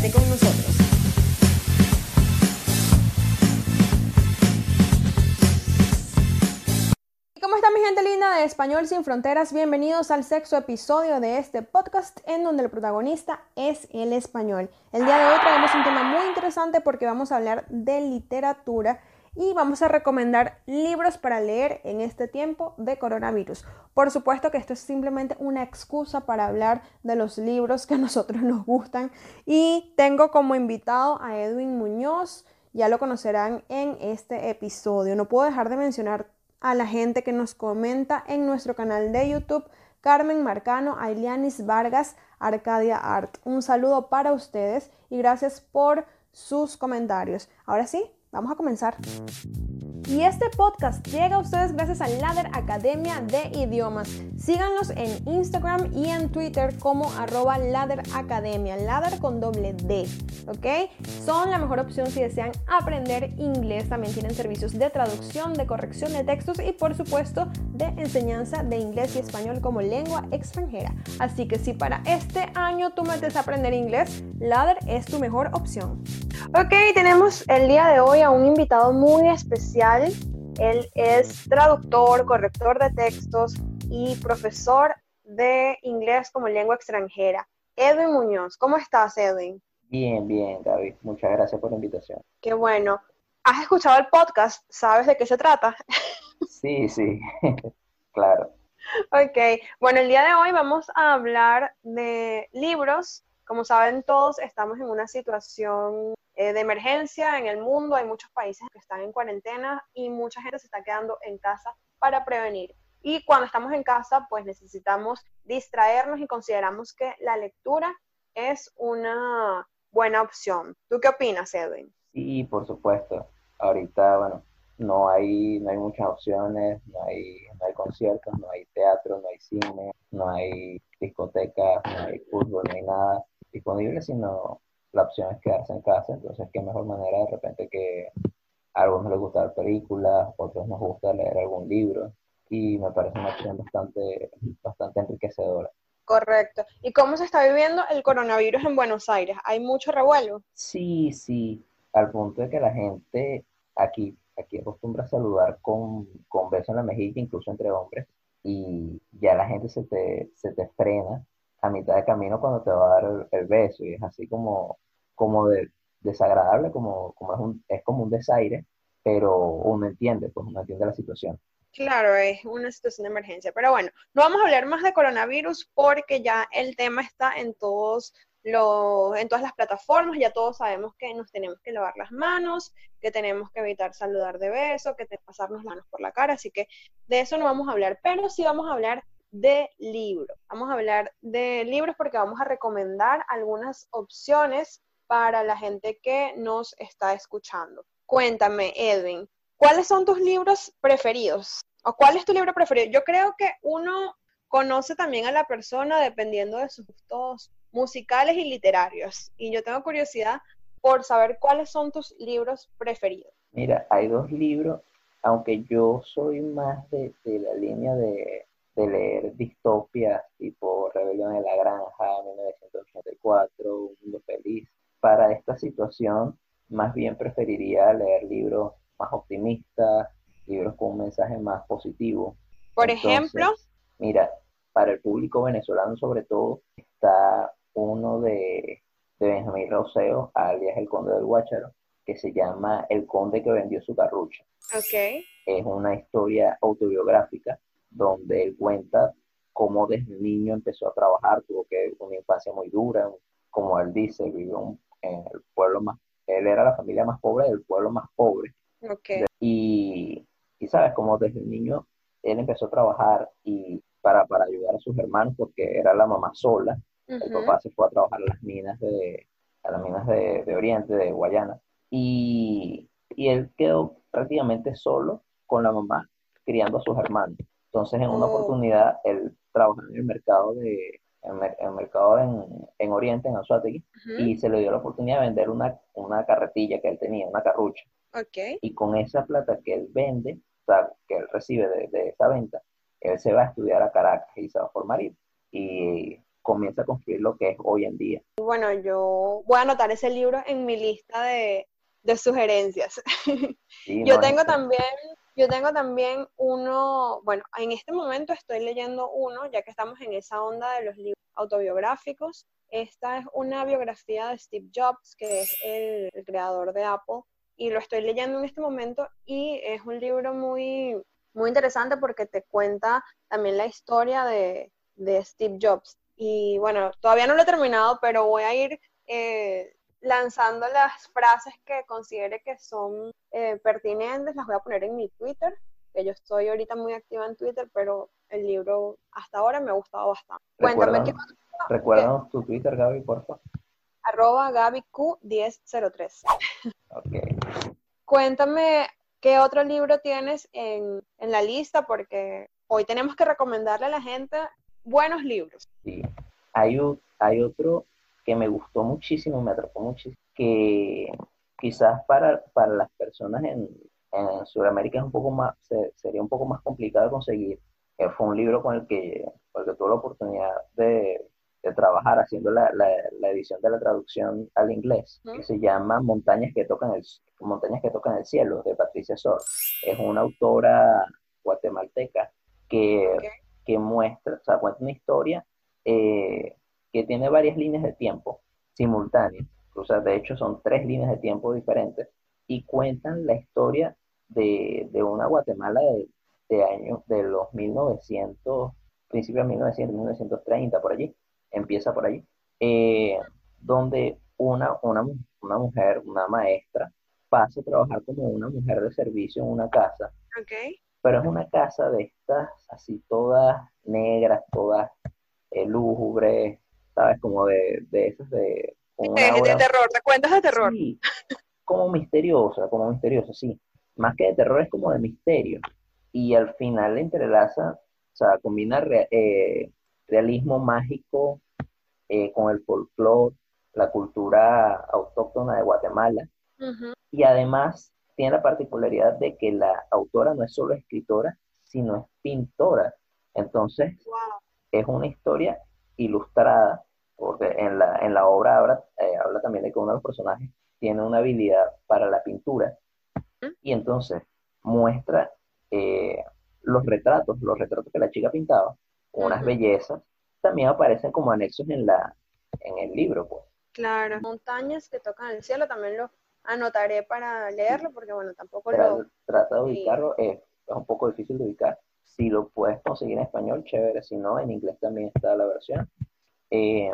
Con nosotros. ¿Cómo está mi gente linda de Español sin Fronteras? Bienvenidos al sexto episodio de este podcast en donde el protagonista es el español. El día de hoy traemos un tema muy interesante porque vamos a hablar de literatura y vamos a recomendar libros para leer en este tiempo de coronavirus. Por supuesto que esto es simplemente una excusa para hablar de los libros que a nosotros nos gustan y tengo como invitado a Edwin Muñoz, ya lo conocerán en este episodio. No puedo dejar de mencionar a la gente que nos comenta en nuestro canal de YouTube. Carmen Marcano, Ailianis Vargas, Arcadia Art. Un saludo para ustedes y gracias por sus comentarios. Ahora sí, Vamos a comenzar. Y este podcast llega a ustedes gracias a Ladder Academia de Idiomas. Síganlos en Instagram y en Twitter como arroba Ladder Academia, Ladder con doble D, ¿ok? Son la mejor opción si desean aprender inglés. También tienen servicios de traducción, de corrección de textos y por supuesto de enseñanza de inglés y español como lengua extranjera. Así que si para este año tú metes a aprender inglés, Ladder es tu mejor opción. Ok, tenemos el día de hoy a un invitado muy especial. Él es traductor, corrector de textos y profesor de inglés como lengua extranjera. Edwin Muñoz, ¿cómo estás, Edwin? Bien, bien, David. Muchas gracias por la invitación. Qué bueno. ¿Has escuchado el podcast? ¿Sabes de qué se trata? Sí, sí, claro. Ok, bueno, el día de hoy vamos a hablar de libros. Como saben todos, estamos en una situación eh, de emergencia en el mundo. Hay muchos países que están en cuarentena y mucha gente se está quedando en casa para prevenir. Y cuando estamos en casa, pues necesitamos distraernos y consideramos que la lectura es una buena opción. ¿Tú qué opinas, Edwin? Sí, por supuesto. Ahorita, bueno, no hay, no hay muchas opciones, no hay, no hay conciertos, no hay teatro, no hay cine, no hay discotecas, no hay fútbol, no hay nada disponible, sino la opción es quedarse en casa, entonces qué mejor manera de repente que a algunos les gusta ver películas, otros nos gusta leer algún libro y me parece una opción bastante, bastante enriquecedora. Correcto. ¿Y cómo se está viviendo el coronavirus en Buenos Aires? ¿Hay mucho revuelo? Sí, sí, al punto de que la gente aquí, aquí acostumbra a saludar con, con beso en la mejilla, incluso entre hombres, y ya la gente se te, se te frena a mitad de camino cuando te va a dar el, beso y es así como, como de, desagradable, como, como es, un, es como un desaire, pero uno entiende, pues uno entiende la situación. Claro, es una situación de emergencia. Pero bueno, no vamos a hablar más de coronavirus porque ya el tema está en todos los, en todas las plataformas, ya todos sabemos que nos tenemos que lavar las manos, que tenemos que evitar saludar de beso, que pasarnos las manos por la cara, así que de eso no vamos a hablar, pero sí vamos a hablar de libros. Vamos a hablar de libros porque vamos a recomendar algunas opciones para la gente que nos está escuchando. Cuéntame, Edwin, ¿cuáles son tus libros preferidos? ¿O cuál es tu libro preferido? Yo creo que uno conoce también a la persona dependiendo de sus gustos musicales y literarios. Y yo tengo curiosidad por saber cuáles son tus libros preferidos. Mira, hay dos libros, aunque yo soy más de la línea de de leer distopias tipo Rebelión en la Granja, 1984, Un Mundo Feliz. Para esta situación, más bien preferiría leer libros más optimistas, libros con un mensaje más positivo. Por ejemplo. Mira, para el público venezolano sobre todo, está uno de, de Benjamín Roseo, alias El Conde del Guácharo, que se llama El Conde que vendió su carrucha. Okay. Es una historia autobiográfica donde él cuenta cómo desde niño empezó a trabajar, tuvo que una infancia muy dura, como él dice, vivió en el pueblo más, él era la familia más pobre del pueblo más pobre. Okay. Y, y, sabes, como desde niño él empezó a trabajar y para, para ayudar a sus hermanos porque era la mamá sola. El papá se fue a trabajar a las minas de, a las minas de, de Oriente, de Guayana. Y, y él quedó prácticamente solo con la mamá criando a sus hermanos. Entonces, en una oh. oportunidad, él trabajó en el mercado de en, el mercado en, en, Oriente, en Anzuategui, y se le dio la oportunidad de vender una, una carretilla que él tenía, una carrucha. Okay. Y con esa plata que él vende, o sea, que él recibe de, de, esa venta, él se va a estudiar a Caracas y se va a formar. Y, comienza a construir lo que es hoy en día. Bueno, yo voy a anotar ese libro en mi lista de, sugerencias. yo tengo también, yo tengo también uno, bueno, en este momento estoy leyendo uno, ya que estamos en esa onda de los libros autobiográficos. Esta es una biografía de Steve Jobs, que es el, creador de Apple, y lo estoy leyendo en este momento y es un libro muy, muy interesante porque te cuenta también la historia de, de Steve Jobs. Y bueno, todavía no lo he terminado, pero voy a ir eh, lanzando las frases que considere que son eh, pertinentes, las voy a poner en mi Twitter, que yo estoy ahorita muy activa en Twitter, pero el libro hasta ahora me ha gustado bastante. Cuéntame qué Recuérdanos tu Twitter, Gaby, por favor. Arroba GabyQ1003. Cuéntame qué otro libro tienes en, en la lista, porque hoy tenemos que recomendarle a la gente buenos libros. Sí, hay, hay otro que me gustó muchísimo, me atrapó muchísimo, que quizás para, para las personas en, en Sudamérica es un poco más, sería un poco más complicado conseguir. que fue un libro con el que, con tuve la oportunidad de, de trabajar haciendo la, la, edición de la traducción al inglés, que se llama Montañas que tocan el Montañas que tocan el cielo de Patricia Sor. Es una autora guatemalteca que que muestra, o sea, cuenta una historia eh, que tiene varias líneas de tiempo simultáneas, o sea, de hecho son tres líneas de tiempo diferentes, y cuentan la historia de, una Guatemala de, de años, de los 1900, principios de 1900, 1930, por allí, empieza por allí, eh, donde una, una, una mujer, una maestra, pasa a trabajar como una mujer de servicio en una casa. Okay pero es una casa de estas, así todas negras, todas eh, lúgubres, ¿sabes? Como de, de esas de... de, terror, ¿te cuentas de terror? Sí, como misteriosa, como misteriosa, sí. Más que de terror es como de misterio. Y al final entrelaza, o sea, combina eh, realismo mágico eh, con el folclore, la cultura autóctona de Guatemala. Y además tiene la particularidad de que la autora no es solo escritora, sino es pintora. Entonces, es una historia ilustrada, porque en la, en la obra habla, eh, habla también de que uno de los personajes tiene una habilidad para la pintura. Y entonces muestra eh, los retratos, los retratos que la chica pintaba, unas bellezas, también aparecen como anexos en, la, en el libro. Pues. Claro, montañas que tocan el cielo también lo, anotaré para leerlo porque, bueno, tampoco lo... Trata de ubicarlo, es, un poco difícil de ubicar. Si lo puedes conseguir en español, chévere. Si no, en inglés también está la versión. Eh,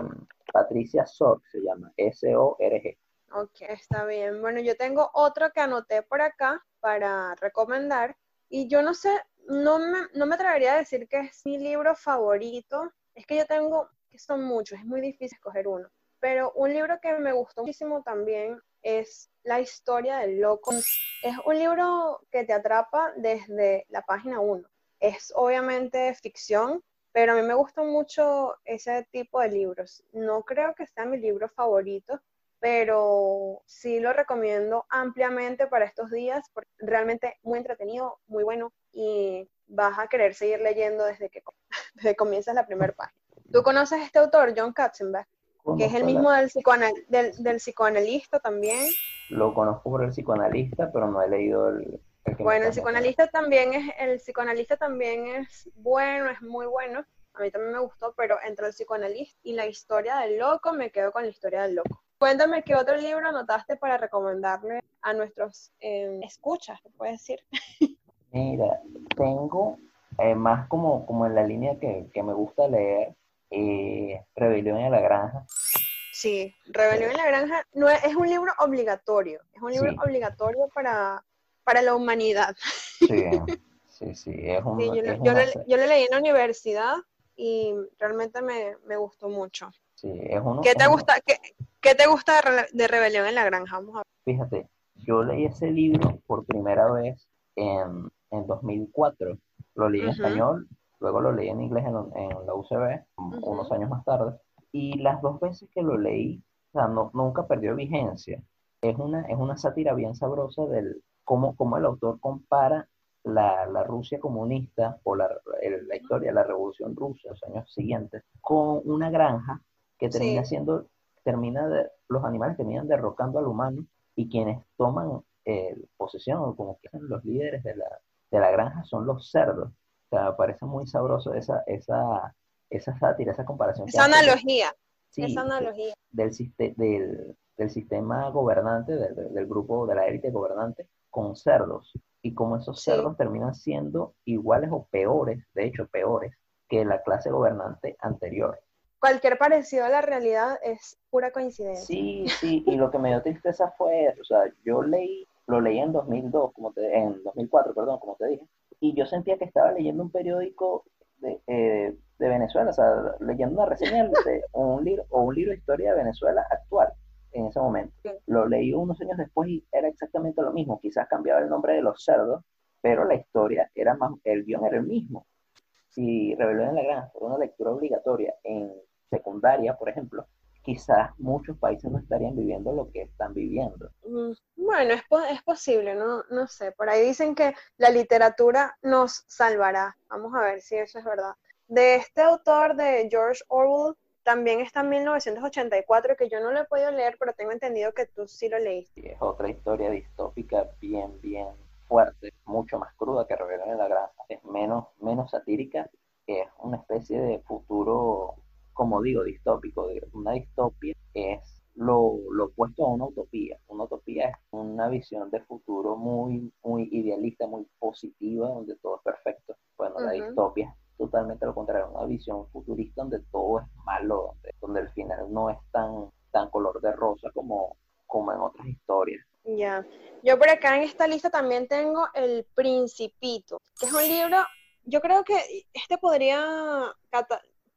Patricia Sorg se llama, S-O-R-G. Ok, está bien. Bueno, yo tengo otro que anoté por acá para recomendar. Y yo no sé, no me, no me atrevería a decir que es mi libro favorito. Es que yo tengo, que son muchos, es muy difícil escoger uno. Pero un libro que me gustó muchísimo también es La historia del loco. Es un libro que te atrapa desde la página 1. Es obviamente ficción, pero a mí me gusta mucho ese tipo de libros. No creo que sea mi libro favorito, pero sí lo recomiendo ampliamente para estos días, porque realmente muy entretenido, muy bueno y vas a querer seguir leyendo desde que, desde comienzas la primera página. ¿Tú conoces a este autor, John Katzenbach? que es el mismo del, del, psicoanalista también. Lo conozco por el psicoanalista, pero no he leído el... bueno, el psicoanalista también es, el psicoanalista también es bueno, es muy bueno. A mí también me gustó, pero entre el psicoanalista y la historia del loco, me quedo con la historia del loco. Cuéntame qué otro libro anotaste para recomendarle a nuestros eh, escuchas, ¿te puedes decir? Mira, tengo eh, más como, como en la línea que, que me gusta leer, eh, Rebelión en la Granja. Sí, Rebelión en la Granja no es, un libro obligatorio, es un libro obligatorio para, para la humanidad. Sí, sí, sí. Es un, yo, yo, leí en la universidad y realmente me, me gustó mucho. Sí, es uno, ¿Qué te gusta, qué, qué, te gusta de Rebelión en la Granja? Vamos a ver. Fíjate, yo leí ese libro por primera vez en, en 2004. Lo leí en español Luego lo leí en inglés en, la UCB, unos años más tarde. Y las dos veces que lo leí, o sea, no, nunca perdió vigencia. Es una, es una sátira bien sabrosa del cómo, cómo el autor compara la, la Rusia comunista o la, la, historia de la revolución rusa, los años siguientes, con una granja que termina siendo, termina de, los animales terminan derrocando al humano y quienes toman eh, posesión, como que los líderes de la, de la granja, son los cerdos. O sea, me parece muy sabroso esa, esa, esa sátira, esa comparación. Esa analogía. esa analogía. Del, del, del sistema gobernante, del, del, grupo de la élite gobernante, con cerdos. Y como esos cerdos terminan siendo iguales o peores, de hecho peores, que la clase gobernante anterior. Cualquier parecido a la realidad es pura coincidencia. Sí, sí, y lo que me dio tristeza fue, o sea, yo leí, lo leí en 2002, como te, en 2004, perdón, como te dije, y yo sentía que estaba leyendo un periódico de, eh, de Venezuela, o sea, leyendo una reseña de un libro o un libro de historia de Venezuela actual en ese momento. Lo leí unos años después y era exactamente lo mismo, quizás cambiaba el nombre de los cerdos, pero la historia era más, el guion era el mismo. Si Rebelión en la Granja fue una lectura obligatoria en secundaria, por ejemplo, quizás muchos países no estarían viviendo lo que están viviendo. Mm, bueno, es, es posible, ¿no? no sé. Por ahí dicen que la literatura nos salvará. Vamos a ver si eso es verdad. De este autor de George Orwell, también está en 1984, que yo no lo he podido leer, pero tengo entendido que tú sí lo leíste. Es otra historia distópica bien, bien fuerte, mucho más cruda que Rebelión en la Granja. Es menos, menos satírica, es una especie de futuro, como digo, distópico. Una distopia es lo, lo, opuesto a una utopía. Una utopía es una visión de futuro muy, muy idealista, muy positiva, donde todo es perfecto. Bueno, la distopia totalmente lo contrario, una visión futurista donde todo es malo, donde, el final no es tan, tan color de rosa como, como en otras historias. Ya, yo por acá en esta lista también tengo El Principito, que es un libro, yo creo que este podría,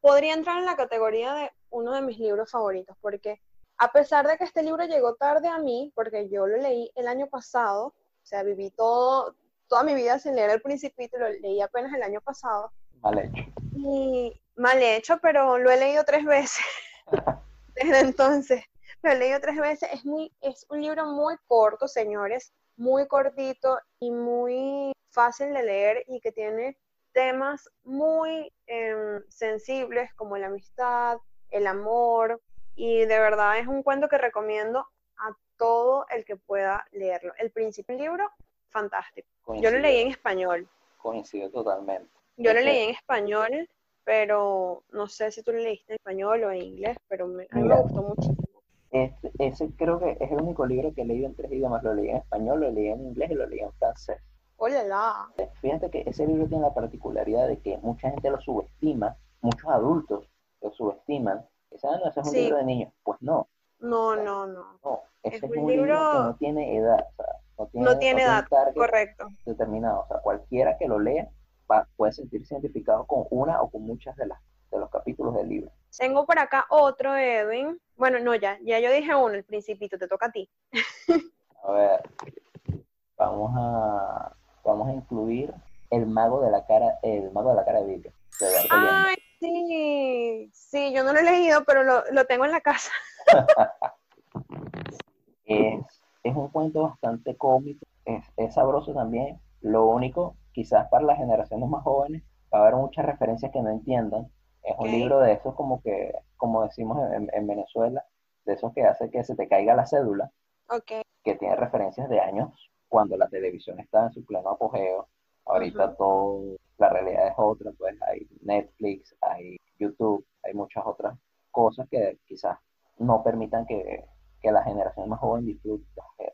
podría entrar en la categoría de uno de mis libros favoritos, porque a pesar de que este libro llegó tarde a mí, porque yo lo leí el año pasado, o sea, viví todo, toda mi vida sin leer El Principito, lo leí apenas el año pasado, Mal hecho. Y mal hecho, pero lo he leído tres veces desde entonces. Lo he leído tres veces. Es, muy, es un libro muy corto, señores, muy cortito y muy fácil de leer y que tiene temas muy em, sensibles como la amistad, el amor, y de verdad es un cuento que recomiendo a todo el que pueda leerlo. El principio del libro, fantástico. Yo lo leí en español. Coincido totalmente. Yo lo leí en español, pero no sé si tú lo leíste en español o en inglés, pero a mí me gustó muchísimo. Este, ese creo que es el único libro que he leído en tres idiomas. Lo leí en español, lo leí en inglés y lo leí en francés. ¡Hola! Fíjate que ese libro tiene la particularidad de que mucha gente lo subestima, muchos adultos lo subestiman. Ese, no, ese es un libro de niños. Pues no. No, no, no. No, ese es, un, libro... que no tiene edad. O sea, no tiene, no tiene edad, correcto. Determinado. O sea, cualquiera que lo lea puede sentirse identificado con una o con muchas de las de los capítulos del libro. Tengo por acá otro, Edwin. Bueno, no, ya, ya yo dije uno, el principito, te toca a ti. a ver, vamos a, vamos a incluir el mago de la cara, el mago de la cara de Biblia. Ay, sí, sí, yo no lo he leído, pero lo, lo tengo en la casa. es, es, un cuento bastante cómico, es, es sabroso también. Lo único quizás para las generaciones más jóvenes va a haber muchas referencias que no entiendan. Es un libro de esos como que, como decimos en, Venezuela, de esos que hace que se te caiga la cédula, que tiene referencias de años cuando la televisión está en su pleno apogeo. Ahorita todo, la realidad es otra, pues hay Netflix, hay YouTube, hay muchas otras cosas que quizás no permitan que, que la generación más joven disfrute,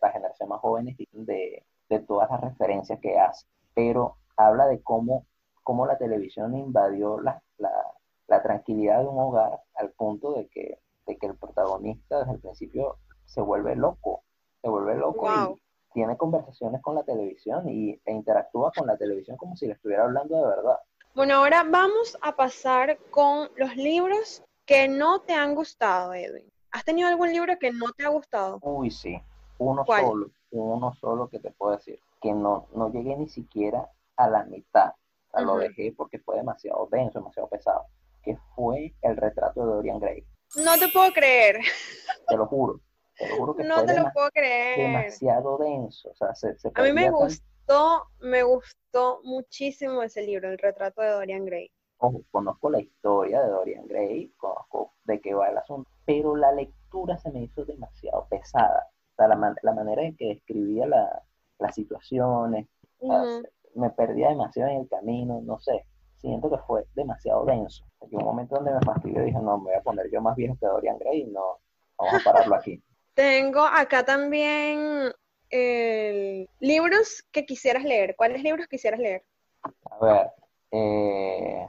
la generación más joven de, de todas las referencias que hace pero habla de cómo, cómo la televisión invadió la, la, tranquilidad de un hogar al punto de que, de que el protagonista desde el principio se vuelve loco, se vuelve loco y tiene conversaciones con la televisión y, e interactúa con la televisión como si le estuviera hablando de verdad. Bueno, ahora vamos a pasar con los libros que no te han gustado, Edwin. ¿Has tenido algún libro que no te ha gustado? Uy, sí, uno solo, uno solo que te puedo decir que no, no llegué ni siquiera a la mitad. O sea, lo dejé porque fue demasiado denso, demasiado pesado. Que fue el retrato de Dorian Gray. No te puedo creer. Te lo juro. Te lo juro que no te lo puedo creer. demasiado denso. O sea, se, se a mí me gustó, me gustó muchísimo ese libro, El retrato de Dorian Gray. Ojo, conozco la historia de Dorian Gray, conozco de qué va el asunto, pero la lectura se me hizo demasiado pesada. O sea, la, la manera en que describía la, las situaciones, me perdía demasiado en el camino, no sé, siento que fue demasiado denso. En un momento donde me fastidió dije, no, me voy a poner yo más viejo que Dorian Gray y no, vamos a pararlo aquí. Tengo acá también eh, libros que quisieras leer. ¿Cuáles libros quisieras leer? A ver, eh,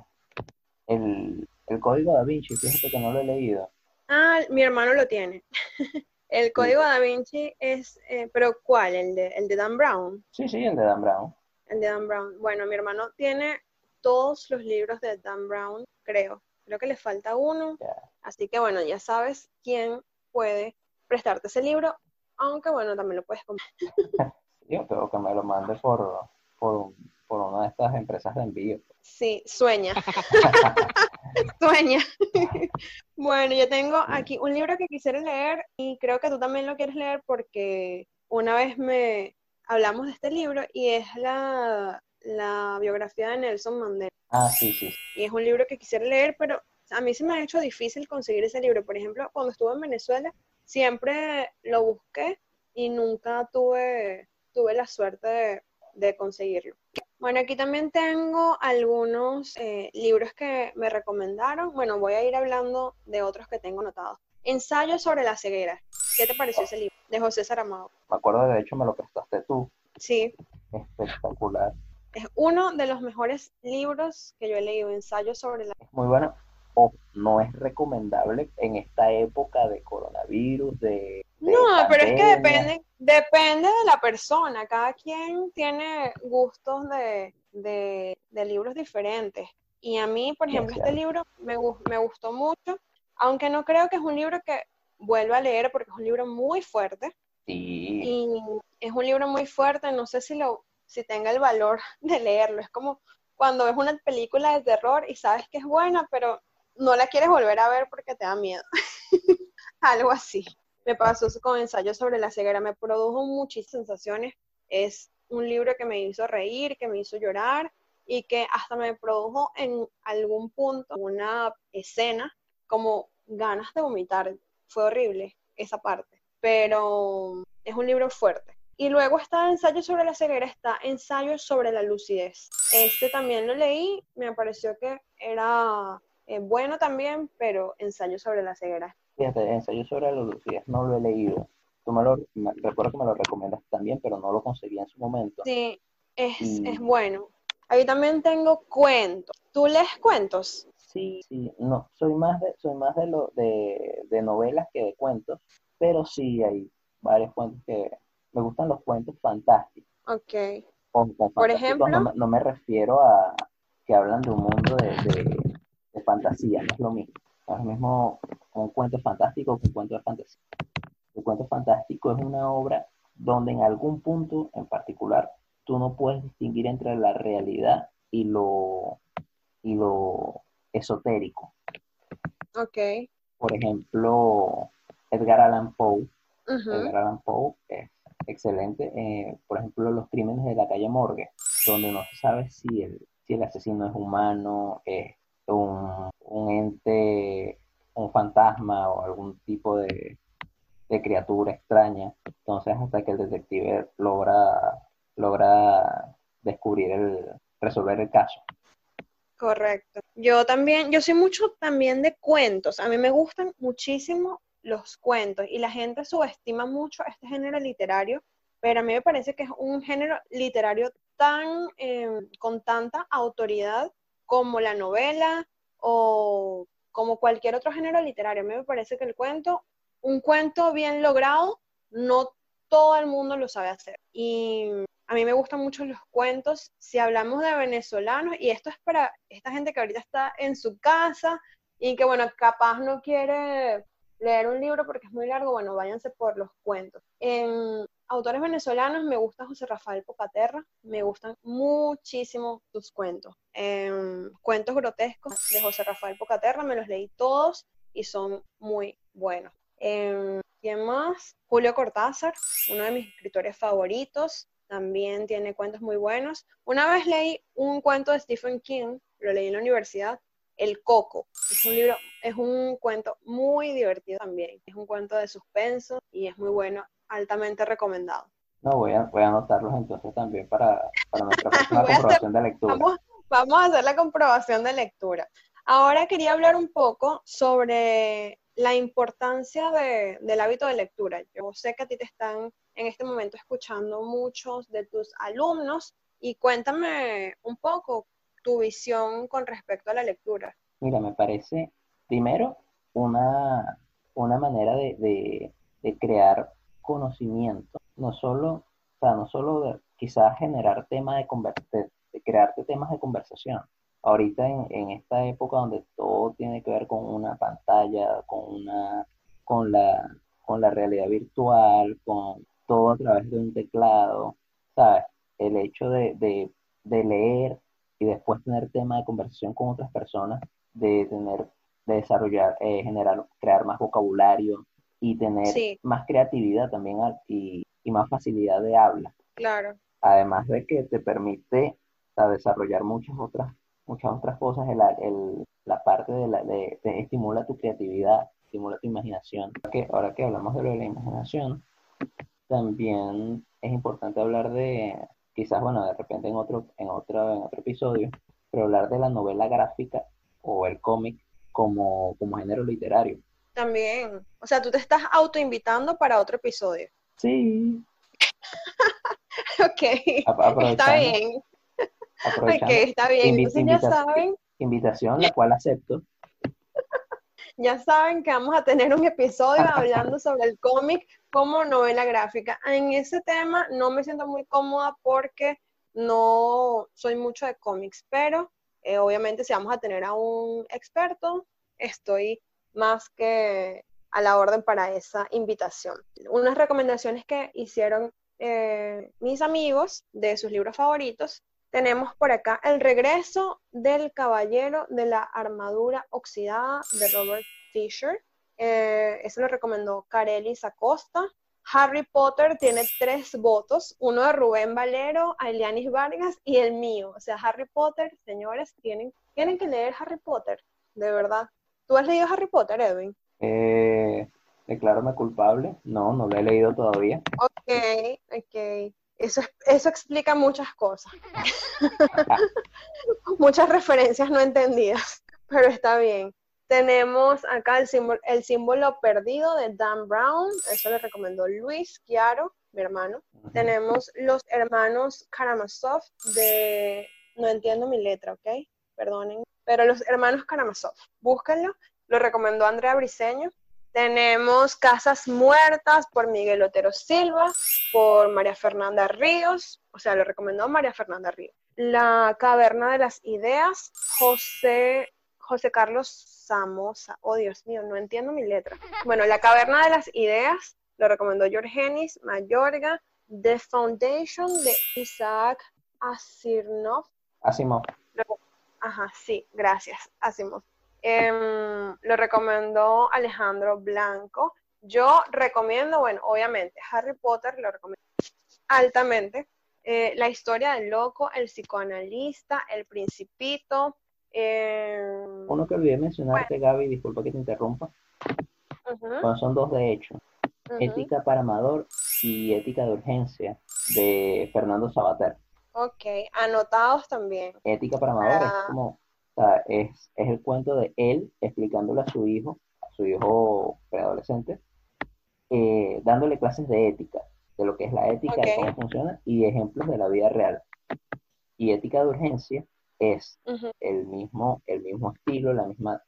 el, Código da Vinci, fíjate que no lo he leído. Ah, mi hermano lo tiene. el Código da Vinci es, eh, pero ¿cuál? ¿El de, ¿El de Dan Brown? Sí, sí, el de Dan Brown. El de Dan Brown. Bueno, mi hermano tiene todos los libros de Dan Brown, creo. Creo que le falta uno. Así que bueno, ya sabes quién puede prestarte ese libro, aunque bueno, también lo puedes comprar. Yo creo que me lo mande por, por, por una de estas empresas de envío. Sí, sueña. sueña. bueno, yo tengo aquí un libro que quisiera leer y creo que tú también lo quieres leer porque una vez me hablamos de este libro y es la, la biografía de Nelson Mandela. Ah, sí, sí. Y es un libro que quisiera leer, pero a mí se me ha hecho difícil conseguir ese libro. Por ejemplo, cuando estuve en Venezuela, siempre lo busqué y nunca tuve, tuve la suerte de, conseguirlo. Bueno, aquí también tengo algunos eh, libros que me recomendaron. Bueno, voy a ir hablando de otros que tengo anotados. Ensayo sobre la ceguera. ¿Qué te pareció ese libro? De José Saramago. Me acuerdo, de hecho, me lo prestaste tú. Sí. Espectacular. Es uno de los mejores libros que yo he leído, Ensayo sobre la... Es muy bueno o no es recomendable en esta época de coronavirus, de... no, pero es que depende, depende de la persona, cada quien tiene gustos de, libros diferentes. Y a mí, por ejemplo, este libro me, me gustó mucho, aunque no creo que es un libro que vuelva a leer porque es un libro muy fuerte. Sí. Y es un libro muy fuerte, no sé si, lo, si tenga el valor de leerlo. Es como cuando ves una película de terror y sabes que es buena, pero no la quieres volver a ver porque te da miedo. Algo así. Me pasó con ensayo sobre la ceguera, me produjo muchas sensaciones. Es un libro que me hizo reír, que me hizo llorar y que hasta me produjo en algún punto una escena como ganas de vomitar. Fue horrible esa parte, pero es un libro fuerte. Y luego está ensayo sobre la ceguera, está ensayo sobre la lucidez. Este también lo leí, me pareció que era eh, bueno también, pero ensayo sobre la ceguera. Fíjate, ensayo sobre la lucidez no lo he leído. Tú me lo, recuerdo que me lo recomiendas también, pero no lo conseguí en su momento. Sí, es, es bueno. Ahí también tengo cuentos. ¿Tú lees cuentos? Sí, sí, no, soy más de, soy más de, lo, de, de novelas que de cuentos, pero sí hay varios cuentos que me gustan los cuentos fantásticos. Ok. Por ejemplo, no, me refiero a que hablan de un mundo de fantasía, no es lo mismo. No es lo mismo un cuento fantástico que un cuento de fantasía. El cuento fantástico es una obra donde en algún punto en particular tú no puedes distinguir entre la realidad y lo, y lo esotérico. Ok. Por ejemplo, Edgar Allan Poe. Edgar Allan Poe es excelente. Eh, por ejemplo, Los crímenes de la calle Morgue, donde no se sabe si el, si el asesino es humano, es un, un o algún tipo de, criatura extraña. Entonces, hasta que el detective logra, logra descubrir el, resolver el caso. Correcto. Yo también, yo soy mucho también de cuentos. A mí me gustan muchísimo los cuentos y la gente subestima mucho este género literario, pero a mí me parece que es un género literario tan, eh, con tanta autoridad como la novela o como cualquier otro género literario. A mí me parece que el cuento, un cuento bien logrado, no todo el mundo lo sabe hacer. Y a mí me gustan mucho los cuentos. Si hablamos de venezolanos, y esto es para esta gente que ahorita está en su casa y que, bueno, capaz no quiere leer un libro porque es muy largo, bueno, váyanse por los cuentos. En autores venezolanos me gusta José Rafael Pocaterra, me gustan muchísimo sus cuentos. Em, cuentos grotescos de José Rafael Pocaterra, me los leí todos y son muy buenos. Eh, ¿Quién más? Julio Cortázar, uno de mis escritores favoritos. también tiene cuentos muy buenos. Una vez leí un cuento de Stephen King, lo leí en la universidad, El Coco. Es un libro, es un cuento muy divertido también. Es un cuento de suspenso y es muy bueno, altamente recomendado. No, voy a, voy a anotarlos entonces también para, nuestra próxima comprobación de lectura. Vamos, vamos a hacer la comprobación de lectura. Ahora quería hablar un poco sobre la importancia del hábito de lectura. Yo sé que a ti te están en este momento escuchando muchos de tus alumnos y cuéntame un poco tu visión con respecto a la lectura. Mira, me parece primero una, una manera de, crear conocimiento, no solo, o sea, no solo de, quizás generar temas de, de crearte temas de conversación, ahorita en, esta época donde todo tiene que ver con una pantalla, con una, con la, con la realidad virtual, con todo a través de un teclado, ¿sabes? El hecho de, leer y después tener tema de conversación con otras personas, de tener, de desarrollar, eh, generar, crear más vocabulario y tener más creatividad también y, más facilidad de habla. Claro. Además de que te permite desarrollar muchas otras muchas otras cosas, el, el, la parte de, la, de, estimula tu creatividad, estimula tu imaginación. Que, ahora que hablamos de lo de la imaginación, también es importante hablar de, quizás, bueno, de repente en otro, en otro, en otro episodio, pero hablar de la novela gráfica o el cómic como, como género literario. También, o sea, tú te estás autoinvitando para otro episodio. Sí. ok, está bien. Ok, está bien. Entonces ya saben. Invitación, la cual acepto. Ya saben que vamos a tener un episodio hablando sobre el cómic como novela gráfica. En ese tema no me siento muy cómoda porque no soy mucho de cómics, pero eh, obviamente si vamos a tener a un experto, estoy más que a la orden para esa invitación. Unas recomendaciones que hicieron eh, mis amigos de sus libros favoritos tenemos por acá El regreso del caballero de la armadura oxidada de Robert Fisher. Eh, eso lo recomendó Carelis Acosta. Harry Potter tiene tres votos, uno de Rubén Valero, Ailianis Vargas y el mío. O sea, Harry Potter, señores, tienen, tienen que leer Harry Potter, de verdad. ¿Tú has leído Harry Potter, Edwin? Eh, declárame culpable. No, no lo he leído todavía. Ok, ok. Eso, eso explica muchas cosas. muchas referencias no entendidas, pero está bien. Tenemos acá el símbolo, el símbolo perdido de Dan Brown, eso le recomendó Luis Chiaro, mi hermano. Tenemos los hermanos Karamazov de, no entiendo mi letra, ¿ok? Perdonen, pero los hermanos Karamazov, búsquenlo, lo recomendó Andrea Briseño. Tenemos Casas Muertas por Miguel Otero Silva, por María Fernanda Ríos, o sea, lo recomendó María Fernanda Ríos. La Caverna de las Ideas, José, José Carlos Samosa. Oh, Dios mío, no entiendo mi letra. Bueno, La Caverna de las Ideas, lo recomendó Georgenis Mayorga. The Foundation de Isaac Asimov. Asimov. Ajá, sí, gracias. Em, lo recomendó Alejandro Blanco. Yo recomiendo, bueno, obviamente, Harry Potter lo recomiendo altamente. Eh, la historia del loco, el psicoanalista, el principito. Em, Uno que olvidé mencionarte, Gaby, disculpa que te interrumpa. son dos de hecho. Ética para Amador y Ética de Urgencia de Fernando Sabater. Ok, anotados también. Ética para Amador es como o sea, es, el cuento de él explicándole a su hijo, a su hijo preadolescente, eh, dándole clases de ética, de lo que es la ética, de cómo funciona, y ejemplos de la vida real. Y ética de urgencia es el, mismo, el mismo estilo, la misma,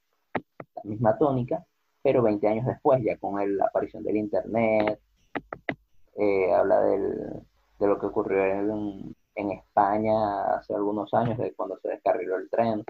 la misma tónica, pero 20 años después, ya con la aparición del Internet, eh, habla del, de lo que ocurrió en, en España hace algunos años, de cuando se descarriló el tren,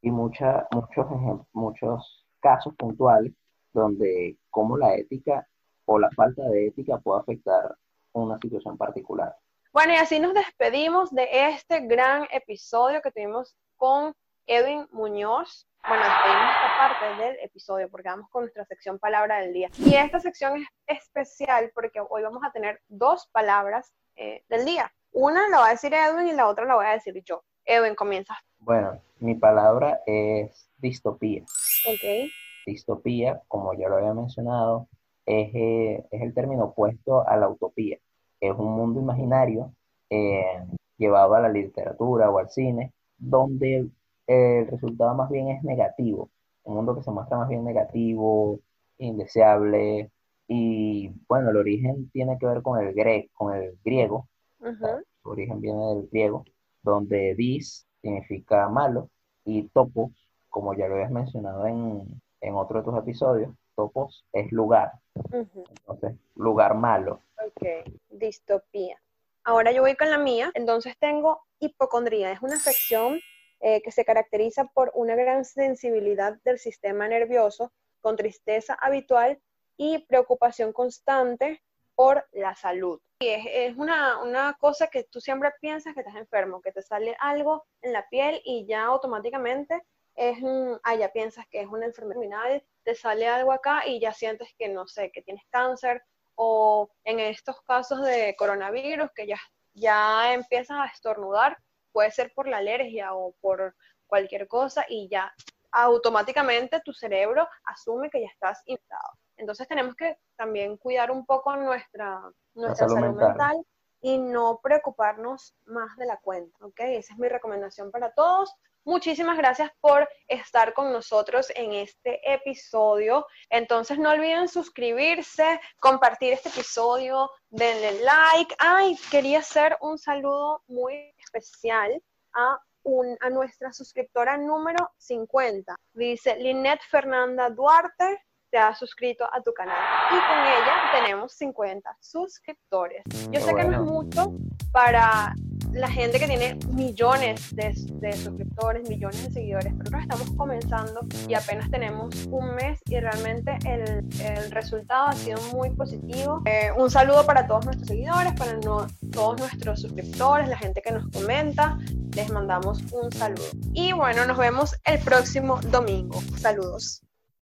y mucha, muchos, muchos casos puntuales donde cómo la ética o la falta de ética puede afectar una situación particular. Bueno, y así nos despedimos de este gran episodio que tuvimos con Edwin Muñoz. Bueno, despedimos esta parte del episodio porque vamos con nuestra sección Palabra del Día. Y esta sección es especial porque hoy vamos a tener dos palabras eh, del día. Una la va a decir Edwin y la otra la voy a decir yo. Edwin, comienza. Bueno, mi palabra es distopía. Ok. Distopía, como ya lo había mencionado, es, eh, es el término opuesto a la utopía. Es un mundo imaginario eh, llevado a la literatura o al cine, donde el resultado más bien es negativo. Un mundo que se muestra más bien negativo, indeseable. Y bueno, el origen tiene que ver con el, gre con el griego. Su origen viene del griego, donde dis significa malo y topos, como ya lo habías mencionado en, en otro de tus episodios, topos es lugar. Entonces, lugar malo. Ok, distopía. Ahora yo voy con la mía. Entonces tengo hipocondría. Es una afección eh, que se caracteriza por una gran sensibilidad del sistema nervioso, con tristeza habitual y preocupación constante por la salud. Y es, una, una, cosa que tú siempre piensas que estás enfermo, que te sale algo en la piel y ya automáticamente es, ah, ya piensas que es una enfermedad terminal, te sale algo acá y ya sientes que, no sé, que tienes cáncer o en estos casos de coronavirus que ya, ya empiezas a estornudar, puede ser por la alergia o por cualquier cosa y ya automáticamente tu cerebro asume que ya estás infectado. Entonces tenemos que también cuidar un poco nuestra, nuestra salud, mental. y no preocuparnos más de la cuenta, ¿ok? Esa es mi recomendación para todos. Muchísimas gracias por estar con nosotros en este episodio. Entonces no olviden suscribirse, compartir este episodio, denle like. Ay, quería hacer un saludo muy especial a, un, a nuestra suscriptora número 50. Dice Linette Fernanda Duarte te ha suscrito a tu canal y con ella tenemos 50 suscriptores. Yo sé que no es mucho para la gente que tiene millones de, suscriptores, millones de seguidores, pero nosotros estamos comenzando y apenas tenemos un mes y realmente el, resultado ha sido muy positivo. Eh, un saludo para todos nuestros seguidores, para todos nuestros suscriptores, la gente que nos comenta, les mandamos un saludo. Y bueno, nos vemos el próximo domingo. Saludos.